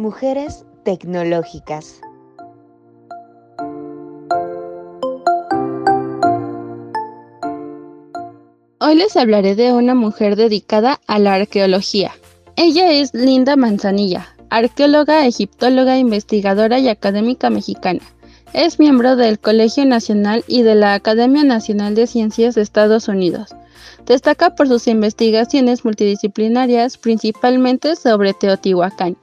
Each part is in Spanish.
Mujeres tecnológicas. Hoy les hablaré de una mujer dedicada a la arqueología. Ella es Linda Manzanilla, arqueóloga, egiptóloga, investigadora y académica mexicana. Es miembro del Colegio Nacional y de la Academia Nacional de Ciencias de Estados Unidos. Destaca por sus investigaciones multidisciplinarias, principalmente sobre Teotihuacán.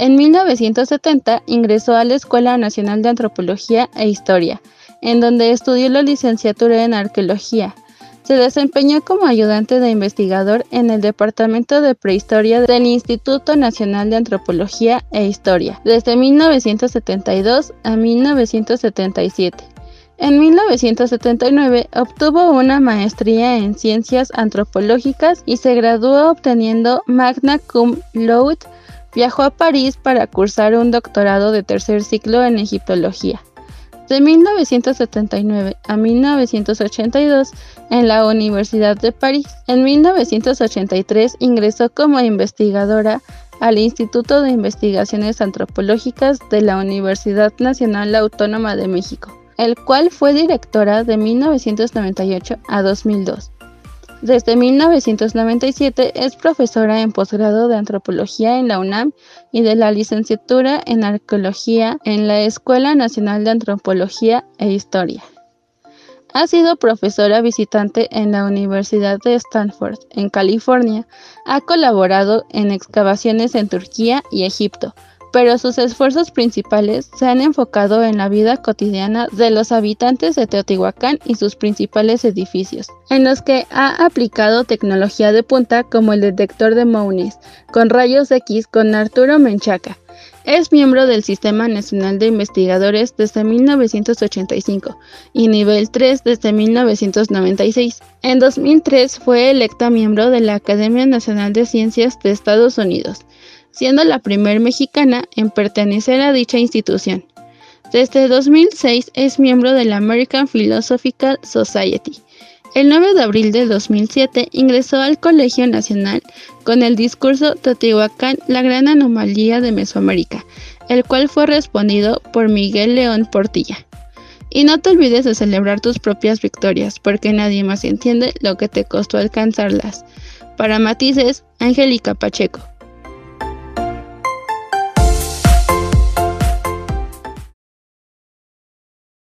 En 1970 ingresó a la Escuela Nacional de Antropología e Historia, en donde estudió la licenciatura en arqueología. Se desempeñó como ayudante de investigador en el Departamento de Prehistoria del Instituto Nacional de Antropología e Historia desde 1972 a 1977. En 1979 obtuvo una maestría en ciencias antropológicas y se graduó obteniendo magna cum laude. Viajó a París para cursar un doctorado de tercer ciclo en egiptología. De 1979 a 1982 en la Universidad de París. En 1983 ingresó como investigadora al Instituto de Investigaciones Antropológicas de la Universidad Nacional Autónoma de México el cual fue directora de 1998 a 2002. Desde 1997 es profesora en posgrado de antropología en la UNAM y de la licenciatura en arqueología en la Escuela Nacional de Antropología e Historia. Ha sido profesora visitante en la Universidad de Stanford, en California. Ha colaborado en excavaciones en Turquía y Egipto, pero sus esfuerzos principales se han enfocado en la vida cotidiana de los habitantes de Teotihuacán y sus principales edificios, en los que ha aplicado tecnología de punta como el detector de Mounis con rayos X con Arturo Menchaca. Es miembro del Sistema Nacional de Investigadores desde 1985 y nivel 3 desde 1996. En 2003 fue electa miembro de la Academia Nacional de Ciencias de Estados Unidos siendo la primer mexicana en pertenecer a dicha institución. Desde 2006 es miembro de la American Philosophical Society. El 9 de abril de 2007 ingresó al Colegio Nacional con el discurso Teotihuacán, la gran anomalía de Mesoamérica, el cual fue respondido por Miguel León Portilla. Y no te olvides de celebrar tus propias victorias, porque nadie más entiende lo que te costó alcanzarlas. Para matices, Angélica Pacheco.